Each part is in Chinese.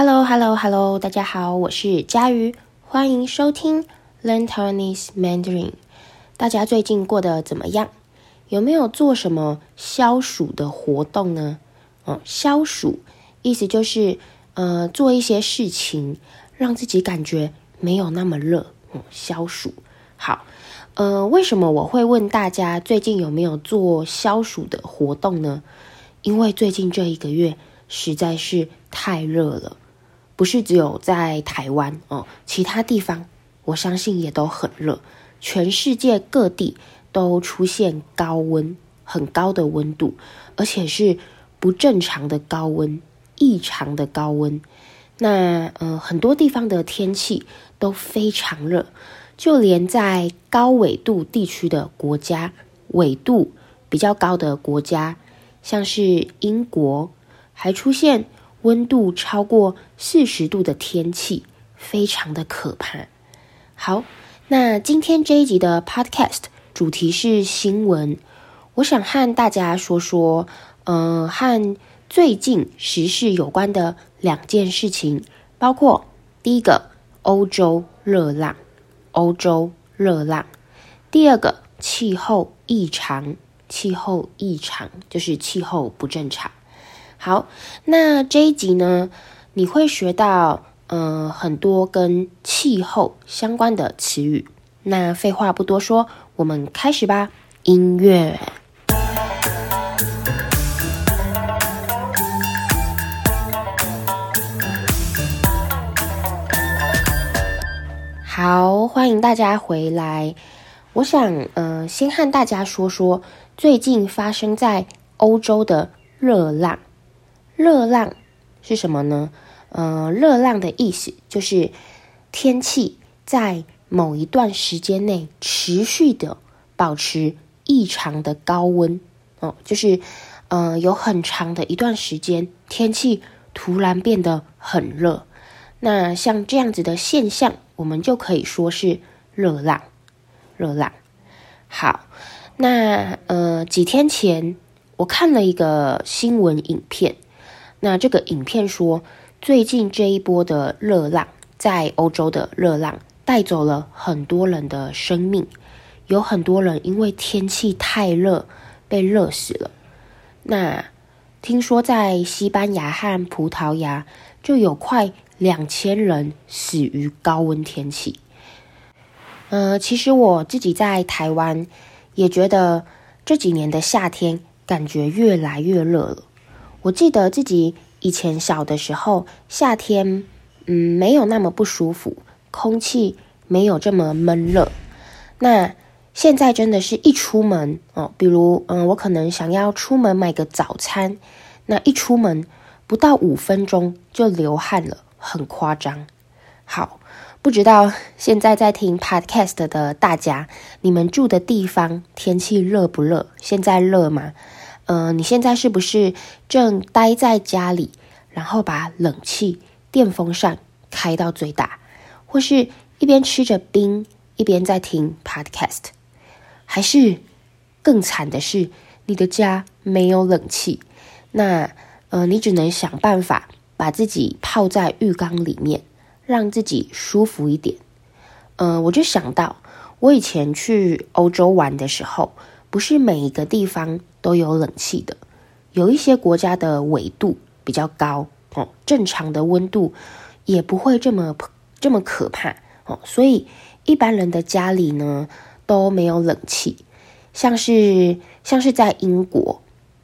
Hello，Hello，Hello，大家好，我是佳瑜，欢迎收听 Learn Taiwanese Mandarin。大家最近过得怎么样？有没有做什么消暑的活动呢？哦，消暑意思就是呃做一些事情，让自己感觉没有那么热。嗯，消暑。好，呃，为什么我会问大家最近有没有做消暑的活动呢？因为最近这一个月实在是太热了，不是只有在台湾哦，其他地方我相信也都很热。全世界各地都出现高温，很高的温度，而且是不正常的高温，异常的高温。那呃，很多地方的天气都非常热，就连在高纬度地区的国家，纬度比较高的国家，像是英国，还出现温度超过四十度的天气，非常的可怕。好，那今天这一集的 Podcast 主题是新闻，我想和大家说说，呃，和最近时事有关的两件事情，包括第一个欧洲热浪，欧洲热浪；第二个气候异常，气候异常就是气候不正常。好，那这一集呢，你会学到呃很多跟气候相关的词语。那废话不多说，我们开始吧。音乐。好，欢迎大家回来。我想呃先和大家说说最近发生在欧洲的热浪。热浪是什么呢？呃，热浪的意思就是天气在某一段时间内持续的保持异常的高温哦，就是呃有很长的一段时间天气突然变得很热。那像这样子的现象，我们就可以说是热浪。热浪。好，那呃几天前我看了一个新闻影片。那这个影片说，最近这一波的热浪，在欧洲的热浪带走了很多人的生命，有很多人因为天气太热被热死了。那听说在西班牙和葡萄牙就有快两千人死于高温天气。呃，其实我自己在台湾也觉得这几年的夏天感觉越来越热了。我记得自己以前小的时候，夏天，嗯，没有那么不舒服，空气没有这么闷热。那现在真的是一出门哦，比如，嗯，我可能想要出门买个早餐，那一出门不到五分钟就流汗了，很夸张。好，不知道现在在听 Podcast 的大家，你们住的地方天气热不热？现在热吗？呃，你现在是不是正待在家里，然后把冷气、电风扇开到最大，或是一边吃着冰，一边在听 Podcast？还是更惨的是，你的家没有冷气，那呃，你只能想办法把自己泡在浴缸里面，让自己舒服一点。呃，我就想到我以前去欧洲玩的时候。不是每一个地方都有冷气的，有一些国家的纬度比较高哦，正常的温度也不会这么这么可怕哦，所以一般人的家里呢都没有冷气，像是像是在英国，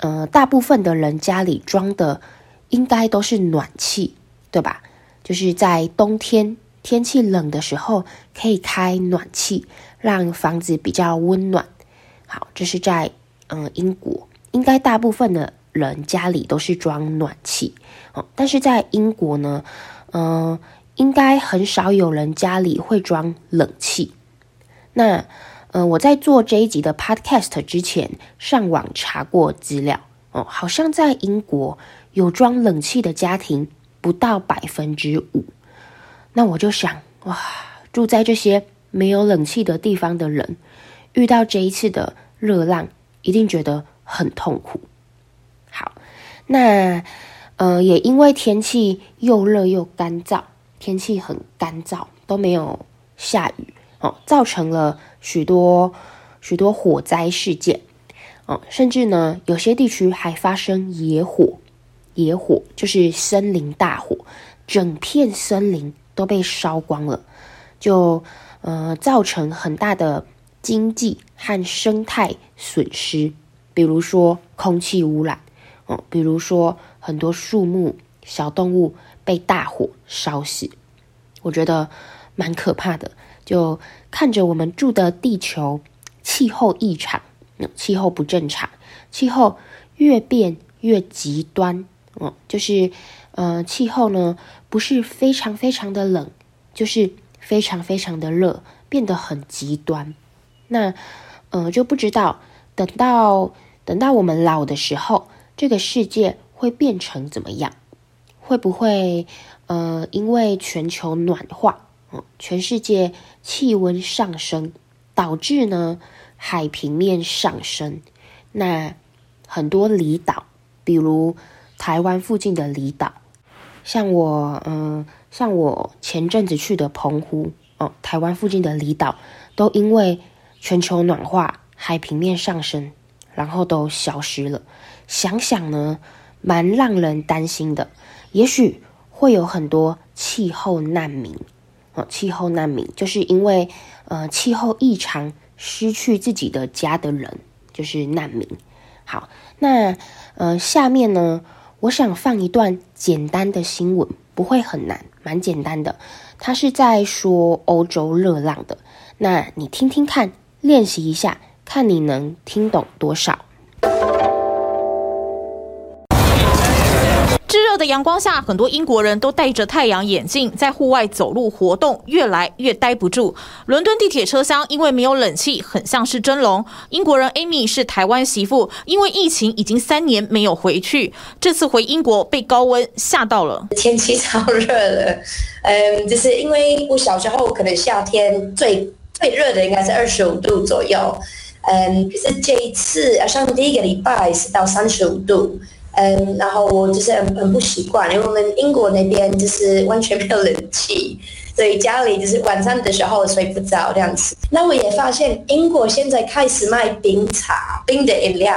呃，大部分的人家里装的应该都是暖气，对吧？就是在冬天天气冷的时候可以开暖气，让房子比较温暖。好，这是在嗯英国，应该大部分的人家里都是装暖气哦。但是在英国呢，嗯，应该很少有人家里会装冷气。那嗯，我在做这一集的 podcast 之前，上网查过资料哦，好像在英国有装冷气的家庭不到百分之五。那我就想，哇，住在这些没有冷气的地方的人。遇到这一次的热浪，一定觉得很痛苦。好，那呃，也因为天气又热又干燥，天气很干燥，都没有下雨哦，造成了许多许多火灾事件哦，甚至呢，有些地区还发生野火，野火就是森林大火，整片森林都被烧光了，就呃造成很大的经济和生态损失，比如说空气污染。哦，比如说很多树木、小动物被大火烧死，我觉得蛮可怕的。就看着我们住的地球气候异常，气候不正常，气候越变越极端。哦，就是呃，气候呢不是非常非常的冷，就是非常非常的热，变得很极端。那呃，就不知道等到等到我们老的时候。这个世界会变成怎么样？会不会呃，因为全球暖化，嗯，全世界气温上升，导致呢海平面上升？那很多离岛，比如台湾附近的离岛，像我嗯、像我前阵子去的澎湖，哦，台湾附近的离岛，都因为全球暖化，海平面上升，然后都消失了。想想呢，蛮让人担心的。也许会有很多气候难民，哦，气候难民就是因为呃气候异常失去自己的家的人，就是难民。好，那呃下面呢，我想放一段简单的新闻，不会很难，蛮简单的。它是在说欧洲热浪的，那你听听看，练习一下，看你能听懂多少。炙热的阳光下，很多英国人都戴着太阳眼镜，在户外走路活动，越来越待不住。伦敦地铁车厢因为没有冷气，很像是蒸笼。英国人 Amy 是台湾媳妇，因为疫情已经三年没有回去，这次回英国被高温吓到了。天气超热的，嗯，就是因为我小时候可能夏天最最热的应该是二十五度左右，嗯，可是这一次好像第一个礼拜是到三十五度。嗯，然后我就是很很不习惯，因为我们英国那边就是完全没有冷气，所以家里就是晚上的时候睡不着这样子。那我也发现英国现在开始卖冰茶、冰的饮料，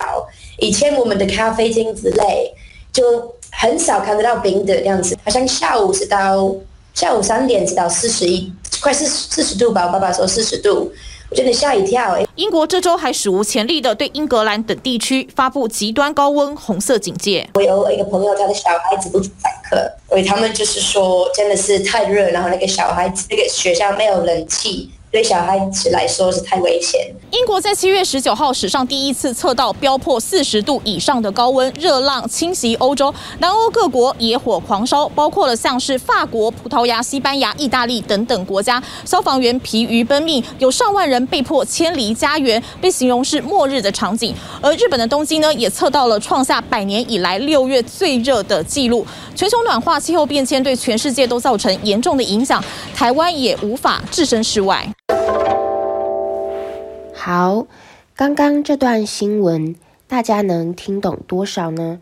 以前我们的咖啡厅之类就很少看得到冰的这样子，好像下午是到下午三点是到四十一，快四四十度吧，我爸爸说四十度。我真的吓一跳欸！英国这周还史无前例的对英格兰等地区发布极端高温红色警戒。我有一个朋友，他的小孩子不去上课，所以他们就是说真的是太热，然后那个小孩子那个学校没有冷气。对小孩子来说是太危险。英国在七月十九号史上第一次测到飙破四十度以上的高温，热浪侵袭欧洲，南欧各国野火狂烧，包括了像是法国、葡萄牙、西班牙、意大利等等国家，消防员疲于奔命，有上万人被迫迁离家园，被形容是末日的场景。而日本的东京呢，也测到了创下百年以来六月最热的纪录。全球暖化、气候变迁对全世界都造成严重的影响，台湾也无法置身事外。好，刚刚这段新闻大家能听懂多少呢？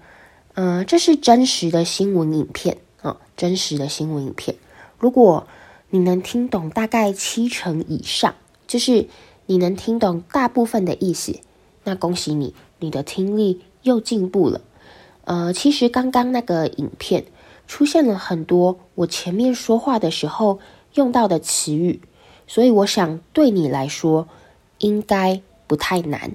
嗯、这是真实的新闻影片啊、真实的新闻影片。如果你能听懂大概七成以上，就是你能听懂大部分的意思，那恭喜你，你的听力又进步了。呃，其实刚刚那个影片出现了很多我前面说话的时候用到的词语，所以我想对你来说。应该不太难。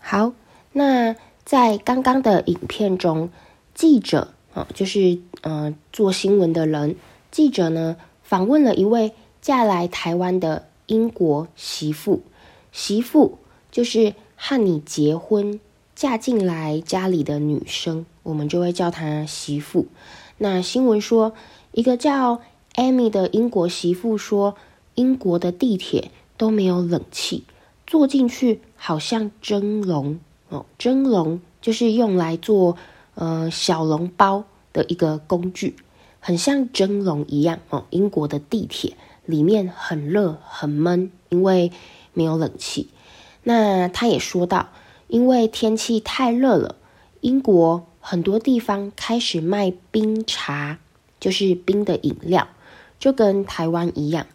好，那在刚刚的影片中，记者啊，就是呃做新闻的人，记者呢访问了一位嫁来台湾的英国媳妇，媳妇就是和你结婚嫁进来家里的女生，我们就会叫她媳妇。那新闻说，一个叫 Amy 的英国媳妇说，英国的地铁。都没有冷气，坐进去好像蒸笼哦。蒸笼就是用来做呃小笼包的一个工具，很像蒸笼一样哦。英国的地铁里面很热很闷，因为没有冷气。那他也说到，因为天气太热了，英国很多地方开始卖冰茶，就是冰的饮料，就跟台湾一样。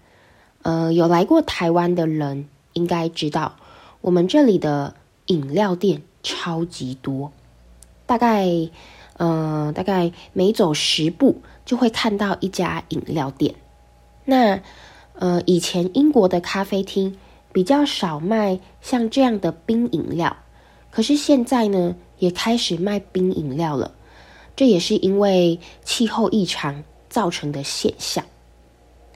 呃，有来过台湾的人应该知道，我们这里的饮料店超级多，大概，呃，大概每走十步就会看到一家饮料店。那，呃，以前英国的咖啡厅比较少卖像这样的冰饮料，可是现在呢，也开始卖冰饮料了，这也是因为气候异常造成的现象。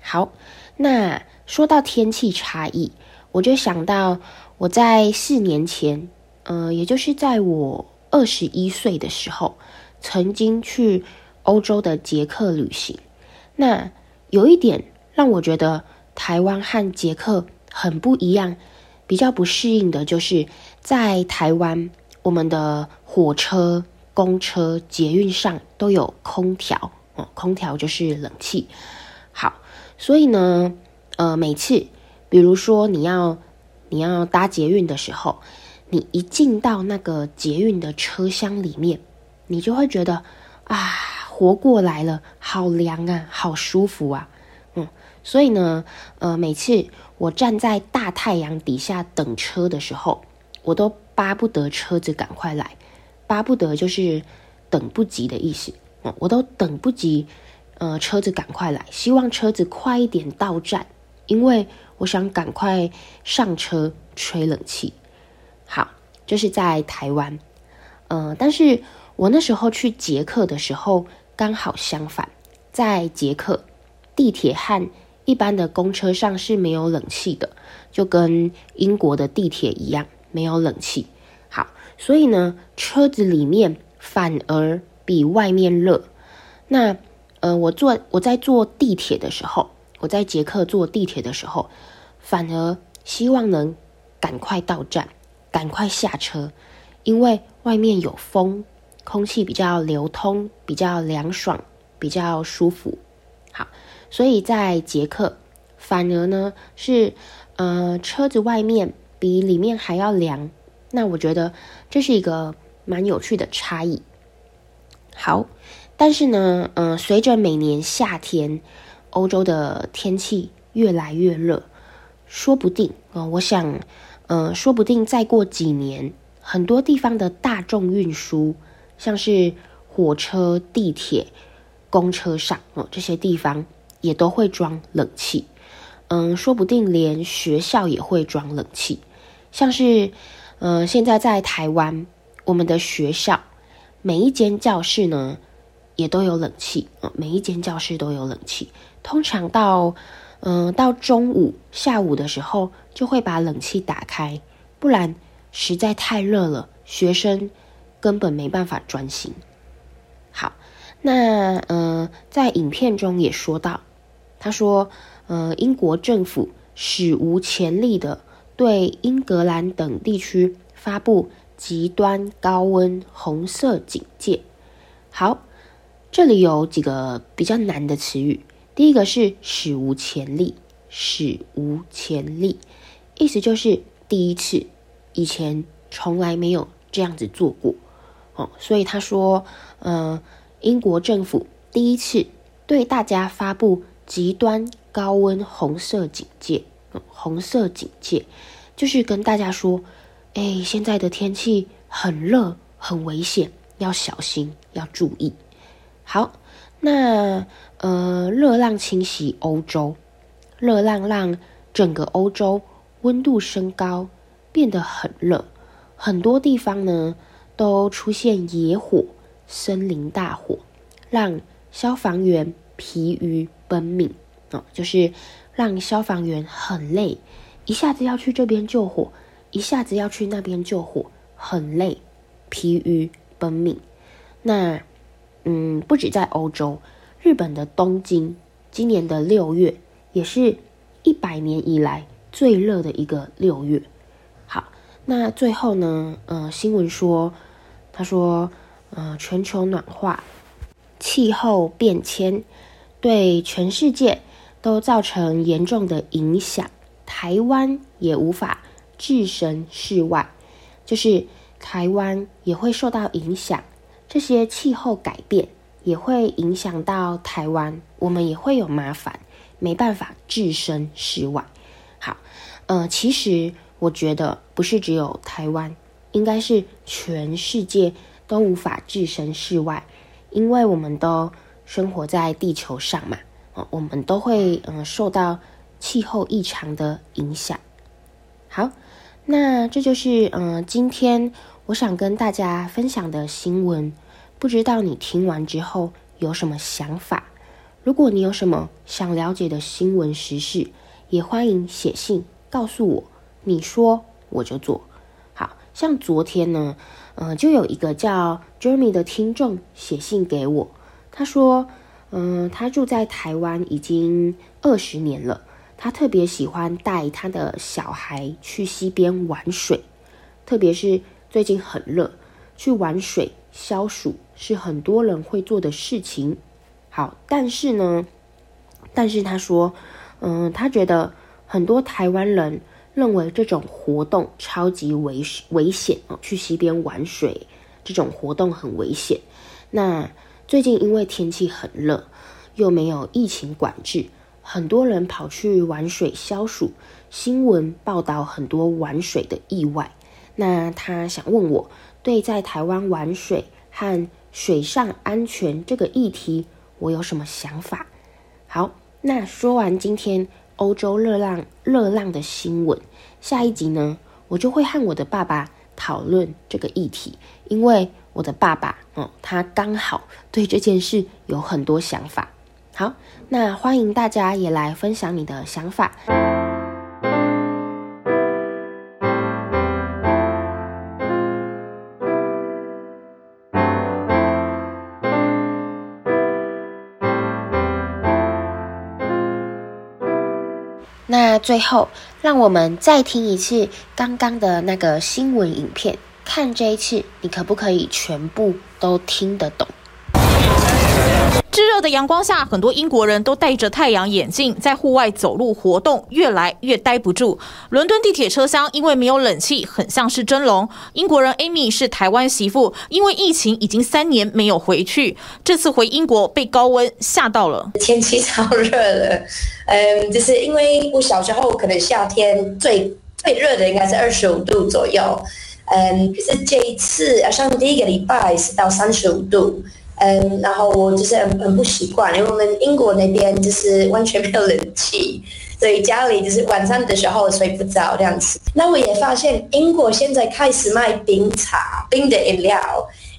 好，那说到天气差异，我就想到我在四年前，呃，也就是在我二十一岁的时候，曾经去欧洲的捷克旅行。那有一点让我觉得台湾和捷克很不一样，比较不适应的就是在台湾。我们的火车、公车、捷运上都有空调，哦，空调就是冷气。好，所以呢，呃，每次，比如说你要你要搭捷运的时候，你一进到那个捷运的车厢里面，你就会觉得啊，活过来了，好凉啊，好舒服啊，嗯，所以呢，呃，每次我站在大太阳底下等车的时候，我都。巴不得车子赶快来，巴不得就是等不及的意思。嗯，我都等不及，呃，车子赶快来，希望车子快一点到站，因为我想赶快上车吹冷气。好，这是在台湾，呃，但是我那时候去捷克的时候刚好相反，在捷克地铁和一般的公车上是没有冷气的，就跟英国的地铁一样。没有冷气，好，所以呢，车子里面反而比外面热。那，呃，我坐我在坐地铁的时候，我在捷克坐地铁的时候，反而希望能赶快到站，赶快下车，因为外面有风，空气比较流通，比较凉爽，比较舒服。好，所以在捷克，反而呢是，呃，车子外面。比里面还要凉，那我觉得这是一个蛮有趣的差异。好，但是呢，嗯、呃，随着每年夏天，欧洲的天气越来越热，说不定啊、呃，我想，呃，说不定再过几年，很多地方的大众运输，像是火车、地铁、公车上哦、这些地方也都会装冷气。嗯，说不定连学校也会装冷气。像是，呃，现在在台湾，我们的学校每一间教室呢，也都有冷气啊，每一间教室都有冷气。通常到，嗯、到中午、下午的时候，就会把冷气打开，不然实在太热了，学生根本没办法专心。好，那，呃，在影片中也说到，他说，呃，英国政府史无前例的。对英格兰等地区发布极端高温红色警戒。好，这里有几个比较难的词语。第一个是史无前例，史无前例，意思就是第一次，以前从来没有这样子做过。哦，所以他说，呃，英国政府第一次对大家发布极端高温红色警戒。红色警戒就是跟大家说，哎，现在的天气很热，很危险，要小心，要注意。好，那呃，热浪侵袭欧洲，热浪让整个欧洲温度升高，变得很热，很多地方呢都出现野火、森林大火，让消防员疲于奔命哦，就是。让消防员很累，一下子要去这边救火，一下子要去那边救火，很累，疲于奔命。那，嗯，不止在欧洲，日本的东京，今年的六月也是一百年以来最热的一个六月。好，那最后呢，呃，新闻说，他说，呃，全球暖化、气候变迁对全世界。都造成严重的影响，台湾也无法置身事外，就是台湾也会受到影响。这些气候改变也会影响到台湾，我们也会有麻烦，没办法置身事外。好，呃，其实我觉得不是只有台湾，应该是全世界都无法置身事外，因为我们都生活在地球上嘛，呃，我们都会嗯、受到气候异常的影响。好，那这就是嗯、今天我想跟大家分享的新闻，不知道你听完之后有什么想法？如果你有什么想了解的新闻时事，也欢迎写信告诉我，你说我就做。好像昨天呢，呃，就有一个叫 Jeremy 的听众写信给我，他说，嗯、他住在台湾已经二十年了，他特别喜欢带他的小孩去溪边玩水，特别是最近很热，去玩水消暑是很多人会做的事情。好，但是呢，但是他说。嗯，他觉得很多台湾人认为这种活动超级危危险哦，去溪边玩水这种活动很危险。那最近因为天气很热，又没有疫情管制，很多人跑去玩水消暑。新闻报道很多玩水的意外。那他想问我，对在台湾玩水和水上安全这个议题，我有什么想法？好。那说完今天欧洲热浪热浪的新闻，下一集呢，我就会和我的爸爸讨论这个议题，因为我的爸爸，哦，他刚好对这件事有很多想法。好，那欢迎大家也来分享你的想法。最后，让我们再听一次刚刚的那个新闻影片，看这一次你可不可以全部都听得懂。的阳光下，很多英国人都戴着太阳眼镜在户外走路活动，越来越待不住。伦敦地铁车厢因为没有冷气，很像是蒸笼。英国人 Amy 是台湾媳妇，因为疫情已经三年没有回去，这次回英国被高温吓到了。天气超热的，嗯，就是因为我小时候可能夏天最最热的应该是二十五度左右，嗯，可是这一次好像第一个礼拜是到三十五度。嗯，然后我就是很很不习惯，因为我们英国那边就是完全没有冷气，所以家里就是晚上的时候睡不着这样子。那我也发现英国现在开始卖冰茶、冰的饮料，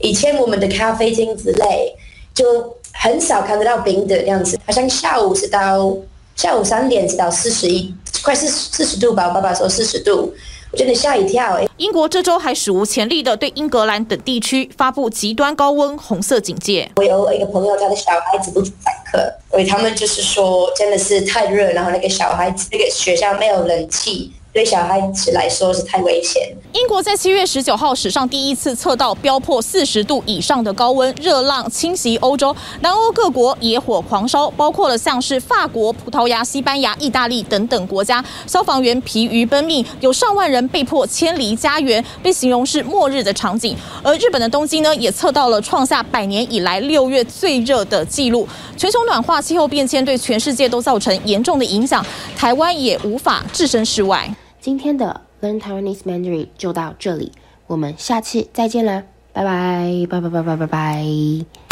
以前我们的咖啡厅之类就很少看得到冰的这样子，好像下午是到下午三点是到四十一，快四四十度吧，我爸爸说四十度。我真的吓一跳欸！英国这周还史无前例的对英格兰等地区发布极端高温红色警戒。我有一个朋友，他的小孩子不去上课，所以他们就是说真的是太热，然后那个小孩子那个学校没有冷气。对小孩子来说是太危险。英国在七月十九号史上第一次测到飙破四十度以上的高温，热浪侵袭欧洲，南欧各国野火狂烧，包括了像是法国、葡萄牙、西班牙、意大利等等国家，消防员疲于奔命，有上万人被迫迁离家园，被形容是末日的场景。而日本的东京呢，也测到了创下百年以来六月最热的记录。全球暖化、气候变迁对全世界都造成严重的影响，台湾也无法置身事外。今天的 Learn Taiwanese Mandarin 就到这里，我们下期再见啦，拜拜，拜拜拜拜拜拜。